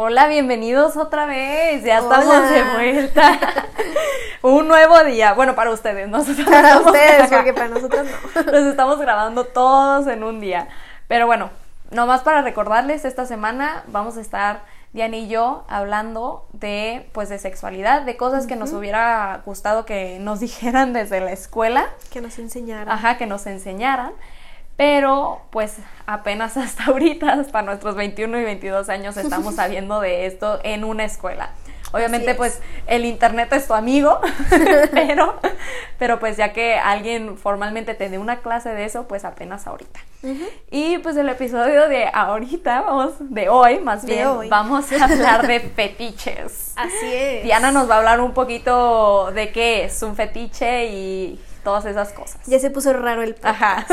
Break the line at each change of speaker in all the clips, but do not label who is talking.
Hola, bienvenidos otra vez. Ya estamos de vuelta. Un nuevo día. Bueno, para ustedes, nosotros
Para ustedes, porque para nosotros no.
Los estamos grabando todos en un día. Pero bueno, nomás para recordarles, esta semana vamos a estar Diana y yo hablando de pues de sexualidad, de cosas que nos hubiera gustado que nos dijeran desde la escuela.
Que nos enseñaran.
Ajá, que nos enseñaran. Pero pues apenas hasta ahorita, hasta nuestros 21 y 22 años, estamos sabiendo de esto en una escuela. Obviamente, pues el internet es tu amigo, pero, pero pues ya que alguien formalmente te dé una clase de eso, pues apenas ahorita. Y pues el episodio de ahorita, vamos, de hoy más bien, vamos a hablar de fetiches.
Así es.
Diana nos va a hablar un poquito de qué es un fetiche y todas esas cosas.
Ya se puso raro el
Ajá.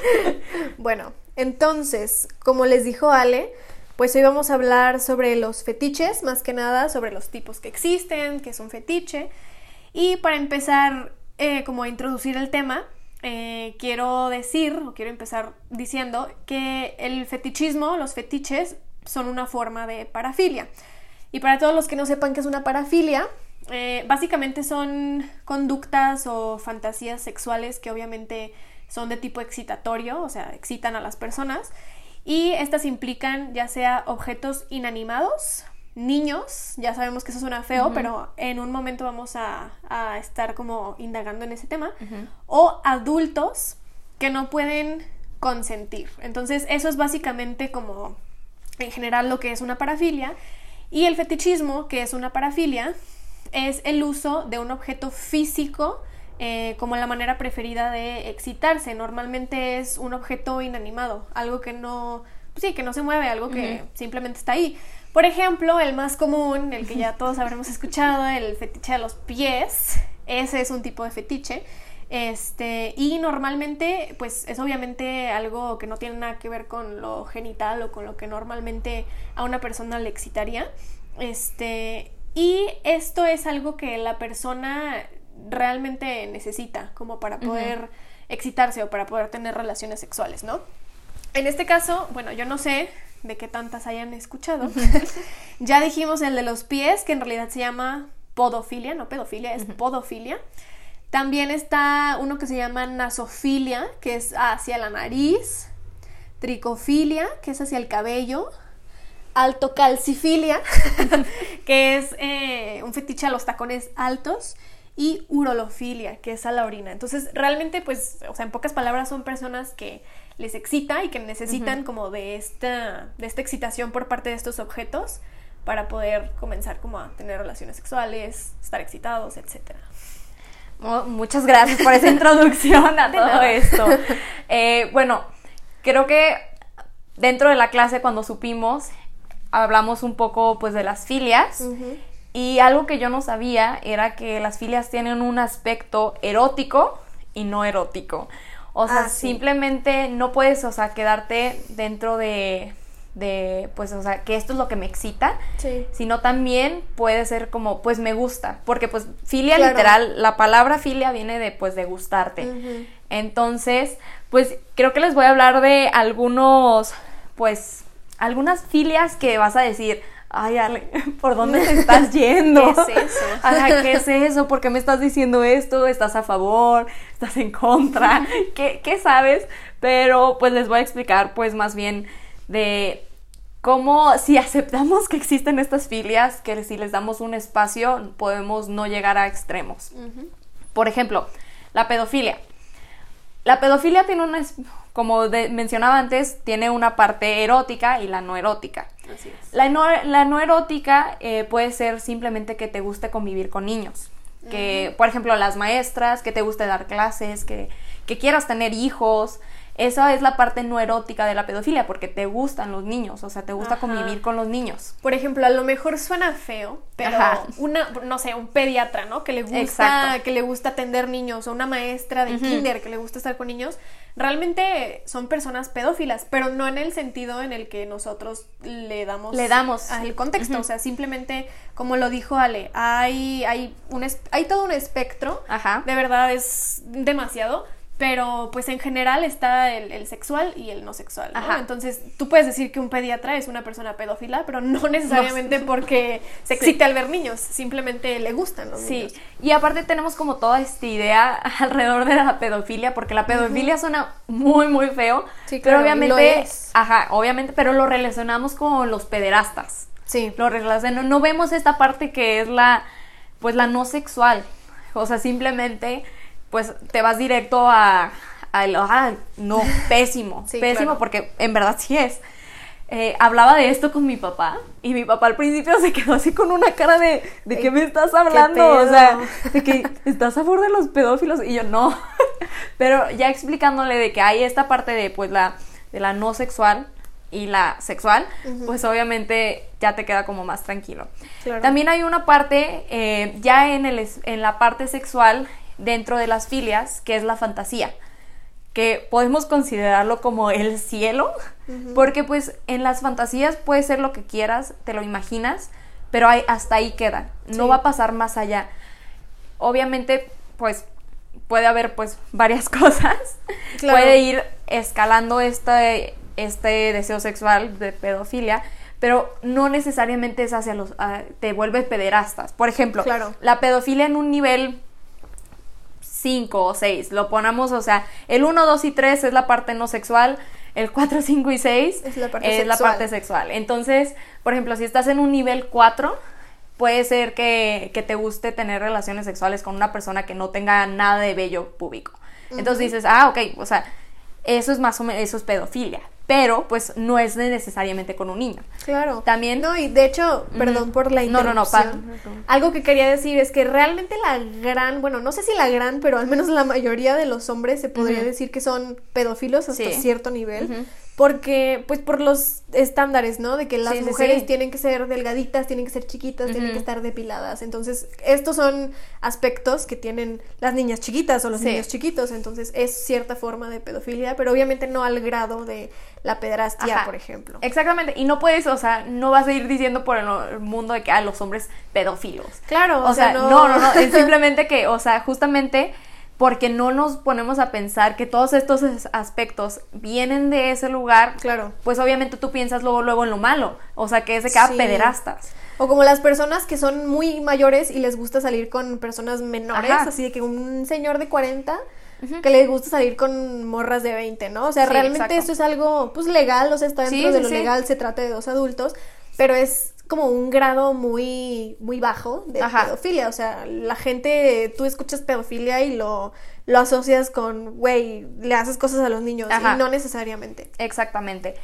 bueno, entonces, como les dijo Ale, pues hoy vamos a hablar sobre los fetiches, más que nada sobre los tipos que existen, qué es un fetiche. Y para empezar, eh, como a introducir el tema, eh, quiero decir, o quiero empezar diciendo, que el fetichismo, los fetiches, son una forma de parafilia. Y para todos los que no sepan qué es una parafilia, eh, básicamente son conductas o fantasías sexuales que obviamente son de tipo excitatorio, o sea, excitan a las personas y estas implican ya sea objetos inanimados, niños, ya sabemos que eso suena feo, pero en un momento vamos a, estar como indagando en ese tema, o adultos que no pueden consentir. Entonces eso es básicamente como en general lo que es una parafilia. Y el fetichismo, que es una parafilia, es el uso de un objeto físico eh, como la manera preferida de excitarse. Normalmente es un objeto inanimado, algo que no, pues sí, que no se mueve, algo que simplemente está ahí. Por ejemplo, el más común, el que ya todos habremos escuchado, el fetiche de los pies. Ese es un tipo de fetiche. Este, y normalmente, pues es obviamente algo que no tiene nada que ver con lo genital o con lo que normalmente a una persona le excitaría. Este, y esto es algo que la persona realmente necesita como para poder excitarse o para poder tener relaciones sexuales, ¿no? En este caso, bueno, yo no sé de qué tantas hayan escuchado. ya dijimos el de los pies, que en realidad se llama podofilia, no pedofilia, es podofilia. También está uno que se llama nasofilia, que es hacia la nariz. Tricofilia, que es hacia el cabello. Altocalcifilia, que es eh, un fetiche a los tacones altos y urolofilia, que es a la orina. Entonces, realmente, pues, o sea, en pocas palabras son personas que les excita y que necesitan como de esta, de esta excitación por parte de estos objetos para poder comenzar como a tener relaciones sexuales, estar excitados, etc.
muchas gracias por esa introducción a todo esto. Eh, bueno, creo que dentro de la clase cuando supimos, hablamos un poco pues de las filias. Y algo que yo no sabía era que las filias tienen un aspecto erótico y no erótico. O sea, ah, simplemente no puedes, o sea, quedarte dentro de, de, pues, o sea, que esto es lo que me excita, sí. sino también puede ser como, pues, me gusta, porque, pues, filia literal, la palabra filia viene de, pues, de gustarte. Entonces, pues, creo que les voy a hablar de algunos, pues, algunas filias que vas a decir, ay, Ale, ¿por dónde te estás yendo?
¿Qué es eso?
Ajá, ¿qué es eso? ¿Por qué me estás diciendo esto? ¿Estás a favor? ¿Estás en contra? ¿Qué, qué sabes? Pero pues les voy a explicar pues más bien de cómo si aceptamos que existen estas filias, que si les damos un espacio podemos no llegar a extremos. Por ejemplo, la pedofilia. La pedofilia tiene una, como mencionaba antes, tiene una parte erótica y la no erótica. La no, la no erótica eh, puede ser simplemente que te guste convivir con niños. Que, por ejemplo, las maestras, que te guste dar clases, que, que quieras tener hijos, esa es la parte no erótica de la pedofilia, porque te gustan los niños, o sea, te gusta convivir con los niños.
Por ejemplo, a lo mejor suena feo, pero una, no sé, un pediatra, ¿no? Que le gusta, que le gusta atender niños, o una maestra de kinder que le gusta estar con niños, realmente son personas pedófilas, pero no en el sentido en el que nosotros le damos,
le damos.
el contexto, o sea, simplemente como lo dijo Ale, hay hay un hay todo un espectro, de verdad es demasiado pero pues en general está el, sexual y el no sexual, ¿no? Entonces tú puedes decir que un pediatra es una persona pedófila, pero no necesariamente porque se excite al ver niños, simplemente le gustan los niños. Sí,
y aparte tenemos como toda esta idea alrededor de la pedofilia, porque la pedofilia suena muy, muy feo, sí, pero obviamente, ajá, obviamente, pero lo relacionamos con los pederastas. Sí. Lo relacionamos, no vemos esta parte que es la, pues la no sexual, o sea, simplemente pues te vas directo a, a, no, pésimo, pésimo, porque en verdad sí es. Eh, hablaba de esto con mi papá y mi papá al principio se quedó así con una cara de ¿de qué me estás hablando? O sea, de que estás a favor de los pedófilos y yo no. Pero ya explicándole de que hay esta parte de pues la de la no sexual y la sexual, pues obviamente ya te queda como más tranquilo. También hay una parte, eh, ya en, el, en la parte sexual, dentro de las filias, que es la fantasía, que podemos considerarlo como el cielo, porque pues en las fantasías puede ser lo que quieras, te lo imaginas, pero hay, hasta ahí queda, no va a pasar más allá. Obviamente, pues puede haber pues varias cosas, puede ir escalando este, este deseo sexual de pedofilia, pero no necesariamente es hacia los, ah, te vuelve pederastas. Por ejemplo, la pedofilia en un nivel 5 o 6. Lo ponemos, o sea, el 1, 2 y 3 es la parte no sexual, el 4, 5 y 6 es, la parte, la parte sexual. Entonces, por ejemplo, si estás en un nivel 4, puede ser que, que, te guste tener relaciones sexuales con una persona que no tenga nada de vello público. Entonces dices, ah, ok, o sea, eso es más o menos, eso es pedofilia pero pues no es necesariamente con un niño.
Claro. También. No, y de hecho, perdón por la interrupción. No, no, no, Algo que quería decir es que realmente la gran, bueno, no sé si la gran, pero al menos la mayoría de los hombres se podría decir que son pedófilos hasta cierto nivel porque pues por los estándares, ¿no? De que las mujeres tienen que ser delgaditas, tienen que ser chiquitas, tienen que estar depiladas. Entonces, estos son aspectos que tienen las niñas chiquitas o los niños chiquitos, entonces es cierta forma de pedofilia, pero obviamente no al grado de la pedrastia, por ejemplo.
Exactamente, y no puedes, o sea, no vas a ir diciendo por el mundo de que a ah, los hombres pedófilos.
Claro,
o, sea, no, no, no, es simplemente que, o sea, justamente porque no nos ponemos a pensar que todos estos aspectos vienen de ese lugar,
claro.
pues obviamente tú piensas luego, luego en lo malo, o sea, que es de cada pederastas.
O como las personas que son muy mayores y les gusta salir con personas menores, así de que un señor de 40 que le gusta salir con morras de 20, ¿no? O sea, realmente esto es algo, pues legal, o sea, está dentro de lo legal, se trata de dos adultos, pero es como un grado muy, muy bajo de pedofilia. O sea, la gente, tú escuchas pedofilia y lo, lo asocias con, güey, le haces cosas a los niños. Y no necesariamente.
Exactamente.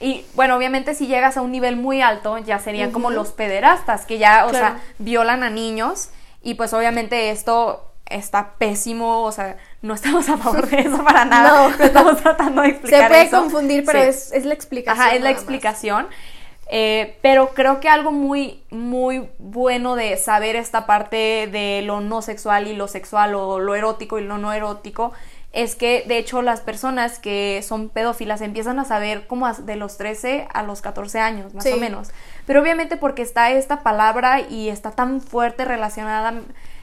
Y bueno, obviamente si llegas a un nivel muy alto, ya serían como los pederastas, que ya, o sea, violan a niños. Y pues obviamente esto está pésimo, o sea, no estamos a favor de eso para nada. No. estamos tratando de explicar.
Se puede confundir, pero es, es, la explicación.
Ajá, es la explicación. Eh, pero creo que algo muy, muy bueno de saber esta parte de lo no sexual y lo sexual o lo erótico y lo no erótico es que de hecho las personas que son pedófilas empiezan a saber como de los 13 a los 14 años, más o menos. Pero obviamente porque está esta palabra y está tan fuerte relacionada,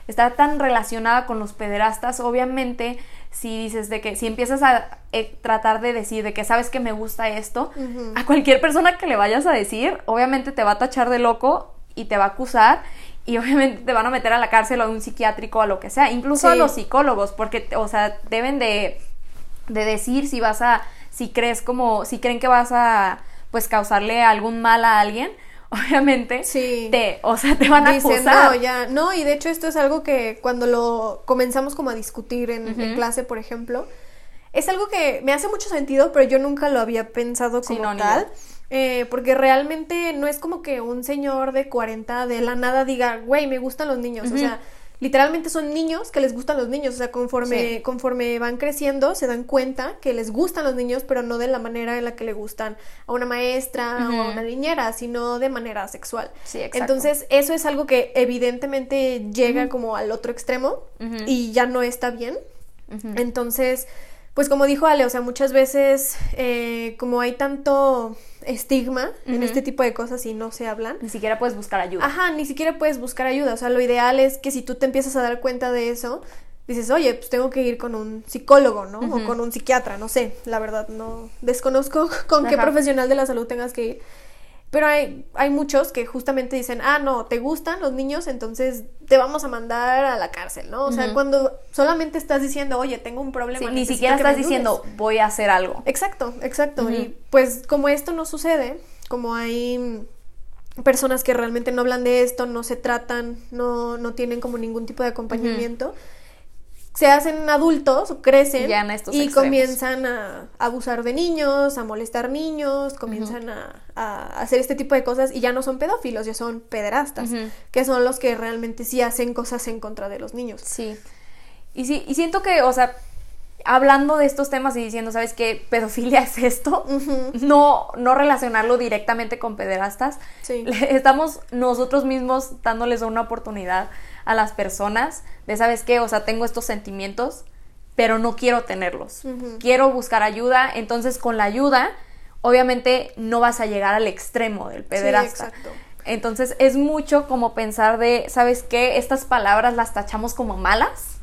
está tan relacionada con los pederastas, obviamente si dices de que si empiezas a eh, tratar de decir de que sabes que me gusta esto, a cualquier persona que le vayas a decir, obviamente te va a tachar de loco y te va a acusar y obviamente te van a meter a la cárcel o a un psiquiátrico o a lo que sea, incluso a los psicólogos, porque o sea, deben de, de decir si vas a si crees como si creen que vas a pues causarle algún mal a alguien obviamente, sí. te, o sea, te van a acusar.
No, ya, no, y de hecho esto es algo que cuando lo comenzamos como a discutir en, clase, por ejemplo, es algo que me hace mucho sentido, pero yo nunca lo había pensado como tal. Eh, porque realmente no es como que un señor de 40 de la nada diga, güey, me gustan los niños. O sea, literalmente son niños que les gustan los niños, o sea, conforme, conforme van creciendo se dan cuenta que les gustan los niños, pero no de la manera en la que le gustan a una maestra o a una niñera, sino de manera sexual.
Sí,
Entonces, eso es algo que evidentemente llega como al otro extremo y ya no está bien. Entonces, pues como dijo Ale, o sea, muchas veces eh, como hay tanto estigma en este tipo de cosas y no se hablan.
Ni siquiera puedes buscar ayuda.
Ajá, ni siquiera puedes buscar ayuda. O sea, lo ideal es que si tú te empiezas a dar cuenta de eso, dices, oye, pues tengo que ir con un psicólogo, ¿no? O con un psiquiatra, no sé, la verdad, no desconozco con qué profesional de la salud tengas que ir. Pero hay, hay muchos que justamente dicen, ah, no, te gustan los niños, entonces te vamos a mandar a la cárcel, ¿no? O sea, cuando solamente estás diciendo, oye, tengo un problema.
ni siquiera estás diciendo, voy a hacer algo.
Exacto, exacto. Y pues como esto no sucede, como hay personas que realmente no hablan de esto, no se tratan, no, no tienen como ningún tipo de acompañamiento, se hacen adultos, crecen y comienzan a, abusar de niños, a molestar niños, comienzan a, hacer este tipo de cosas y ya no son pedófilos, ya son pederastas, que son los que realmente sí hacen cosas en contra de los niños.
Sí. Y sí, y siento que, o sea, hablando de estos temas y diciendo, ¿sabes qué? Pedofilia es esto, no, no relacionarlo directamente con pederastas. Sí. Estamos nosotros mismos dándoles una oportunidad a las personas de, ¿sabes qué? O sea, tengo estos sentimientos, pero no quiero tenerlos. Quiero buscar ayuda, entonces con la ayuda, obviamente no vas a llegar al extremo del pederasta. exacto. Entonces es mucho como pensar de, ¿sabes qué? Estas palabras las tachamos como malas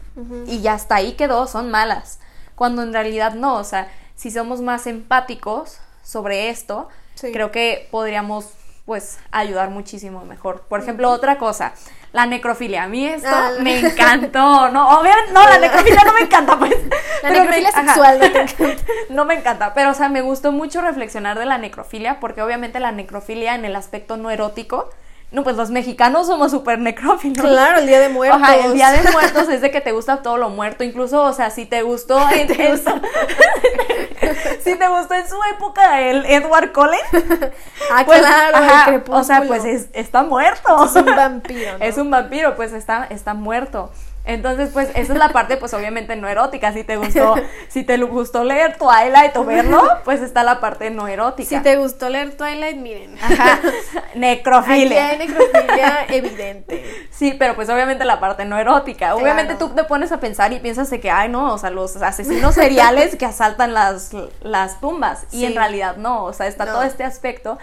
y ya hasta ahí quedó, son malas. Cuando en realidad no, o sea, si somos más empáticos sobre esto, creo que podríamos pues ayudar muchísimo mejor. Por ejemplo, otra cosa, la necrofilia. A mí esto ah, me encantó, ¿no? Obviamente, no, la necrofilia no me encanta, pues.
La necrofilia sexual no,
no me encanta, pero o sea, me gustó mucho reflexionar de la necrofilia, porque obviamente la necrofilia en el aspecto no erótico no, pues los mexicanos somos súper necrófilos.
Claro, el Día de Muertos.
El Día de Muertos es de que te gusta todo lo muerto. Incluso, o sea, si te gustó en, ¿Te si te gustó en su época el Edward Cullen.
Ah, pues, claro,
o sea, pues está muerto.
Es un vampiro.
Es un vampiro, pues está, está muerto. Entonces, pues, esa es la parte, pues, obviamente no erótica. Si te gustó, si te gustó leer Twilight o verlo, pues está la parte no erótica.
Si te gustó leer Twilight, miren.
Ajá. Necrofilia.
hay necrofilia evidente.
Sí, pero pues obviamente la parte no erótica. Obviamente tú te pones a pensar y piensas de que, ay, no, o sea, los asesinos seriales que asaltan las, las tumbas. Y en realidad no, o sea, está todo este aspecto.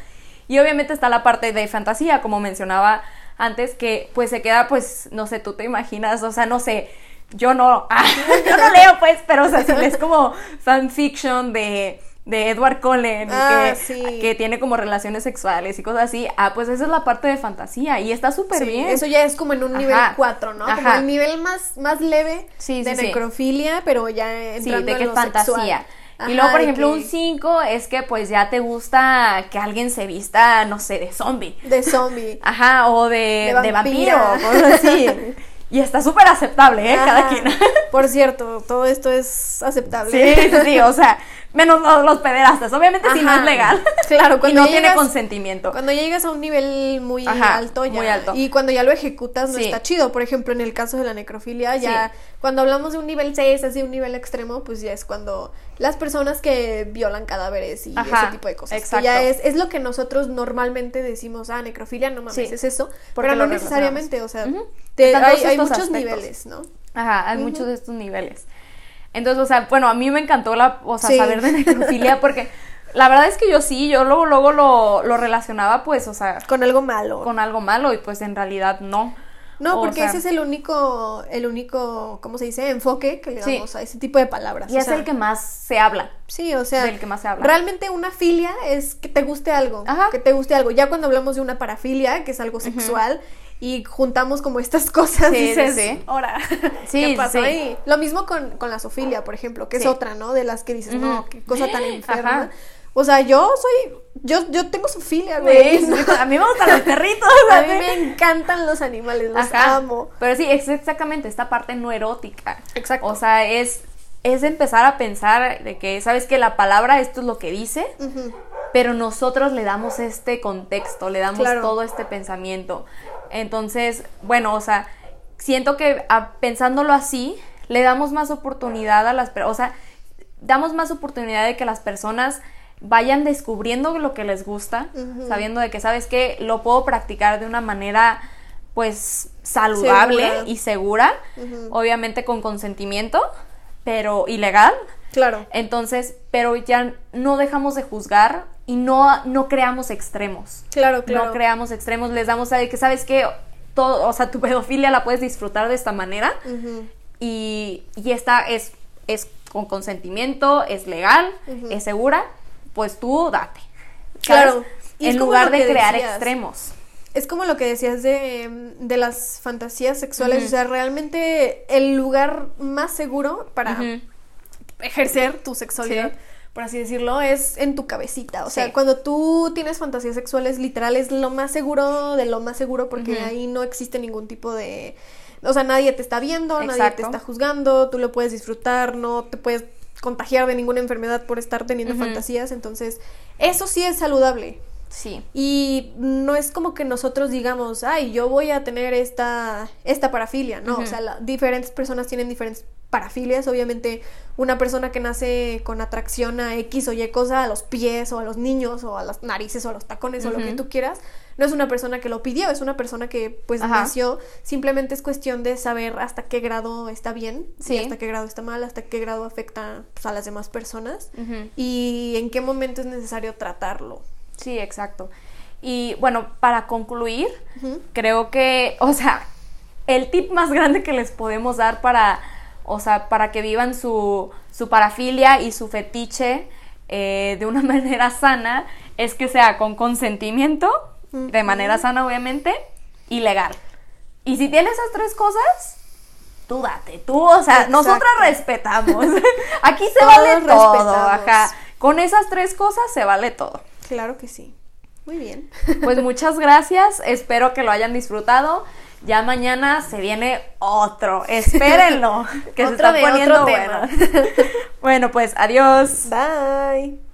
Y obviamente está la parte de fantasía, como mencionaba antes que pues se queda pues, no sé, tú te imaginas, o sea, no sé, yo no, yo no leo pues, pero o sea, si lees como fanfiction de de Edward Cullen ah, que, tiene como relaciones sexuales y cosas así, ah, pues esa es la parte de fantasía y está súper bien.
Eso ya es como en un nivel 4, ¿no? Como el nivel más, más leve de necrofilia, pero ya entrando de que en fantasía.
Y luego, por ejemplo, un 5 es que pues ya te gusta que alguien se vista, no sé, de zombie.
De zombie.
Ajá, o de, de, vampiro, cosas así. y está súper aceptable, ¿eh? Cada quien.
Por cierto, todo esto es aceptable.
Sí, sí, sí, o sea, menos los, pederastas, obviamente si no es legal.
Claro,
cuando y no tiene consentimiento.
Cuando llegas a un nivel muy alto ya.
Muy alto.
Y cuando ya lo ejecutas no está chido. Por ejemplo, en el caso de la necrofilia, ya cuando hablamos de un nivel 6, así un nivel extremo, pues ya es cuando las personas que violan cadáveres y ese tipo de cosas. Exacto. ya es, es lo que nosotros normalmente decimos, ah, necrofilia, no mames, es eso. pero no necesariamente, o sea, hay, muchos niveles, ¿no?
Ajá, hay muchos de estos niveles. Entonces, o sea, bueno, a mí me encantó la, o sea, saber de necrofilia porque la verdad es que yo sí, yo luego, luego lo, lo, relacionaba pues, o sea...
Con algo malo.
Con algo malo y pues en realidad no.
No, porque ese es el único, el único, ¿cómo se dice? Enfoque que le damos a ese tipo de palabras.
Y es el que más se habla.
Sí, o sea,
el que más se habla.
Realmente una filia es que te guste algo, Ajá. que te guste algo. Ya cuando hablamos de una parafilia, que es algo sexual, y juntamos como estas cosas, sí, dices, sí, ahora, sí, ¿qué pasó ahí? Lo mismo con, con la sofilia, por ejemplo, que es otra, ¿no? De las que dices, no, qué cosa tan enferma. O sea, yo soy, yo, yo tengo sofilia, güey.
a mí me gustan los perritos.
a mí me encantan los animales, los amo.
Pero sí, es exactamente esta parte no erótica. Exacto. O sea, es, es empezar a pensar de que, ¿sabes que La palabra, esto es lo que dice, pero nosotros le damos este contexto, le damos todo este pensamiento. Entonces, bueno, o sea, siento que pensándolo así, le damos más oportunidad a las personas, o sea, damos más oportunidad de que las personas vayan descubriendo lo que les gusta, sabiendo de que, ¿sabes qué? Lo puedo practicar de una manera, pues, saludable y segura, obviamente con consentimiento, pero ilegal.
Claro.
Entonces, pero ya no dejamos de juzgar y no, no creamos extremos.
Claro, claro.
No creamos extremos, les damos a que, ¿sabes qué? Todo, o sea, tu pedofilia la puedes disfrutar de esta manera. y, y esta es, es con consentimiento, es legal, es segura, pues tú date.
Claro.
Y en lugar de crear extremos.
Es como lo que decías de, de las fantasías sexuales, o sea, realmente el lugar más seguro para ejercer tu sexualidad. Por así decirlo, es en tu cabecita. O sea, cuando tú tienes fantasías sexuales, literal, es lo más seguro de lo más seguro porque ahí no existe ningún tipo de... O sea, nadie te está viendo, nadie te está juzgando, tú lo puedes disfrutar, no te puedes contagiar de ninguna enfermedad por estar teniendo fantasías. Entonces, eso sí es saludable.
Sí.
Y no es como que nosotros digamos, ay, yo voy a tener esta, esta parafilia, ¿no? O sea, diferentes personas tienen diferentes parafilias. Obviamente, una persona que nace con atracción a X o Y cosa, a los pies o a los niños o a las narices o a los tacones o lo que tú quieras, no es una persona que lo pidió, es una persona que pues nació. Simplemente es cuestión de saber hasta qué grado está bien, sí. hasta qué grado está mal, hasta qué grado afecta pues, a las demás personas y en qué momento es necesario tratarlo.
Sí, exacto. Y bueno, para concluir, creo que, o sea, el tip más grande que les podemos dar para, o sea, para que vivan su, su parafilia y su fetiche eh, de una manera sana es que sea con consentimiento, de manera sana obviamente, y legal. Y si tienes esas tres cosas, tú date, tú, o sea, nosotras respetamos. Aquí se vale todo, ajá. Con esas tres cosas se vale todo.
Claro que sí. Muy bien.
Pues muchas gracias. Espero que lo hayan disfrutado. Ya mañana se viene otro. Espérenlo. Que se está poniendo bueno. bueno, pues adiós.
Bye.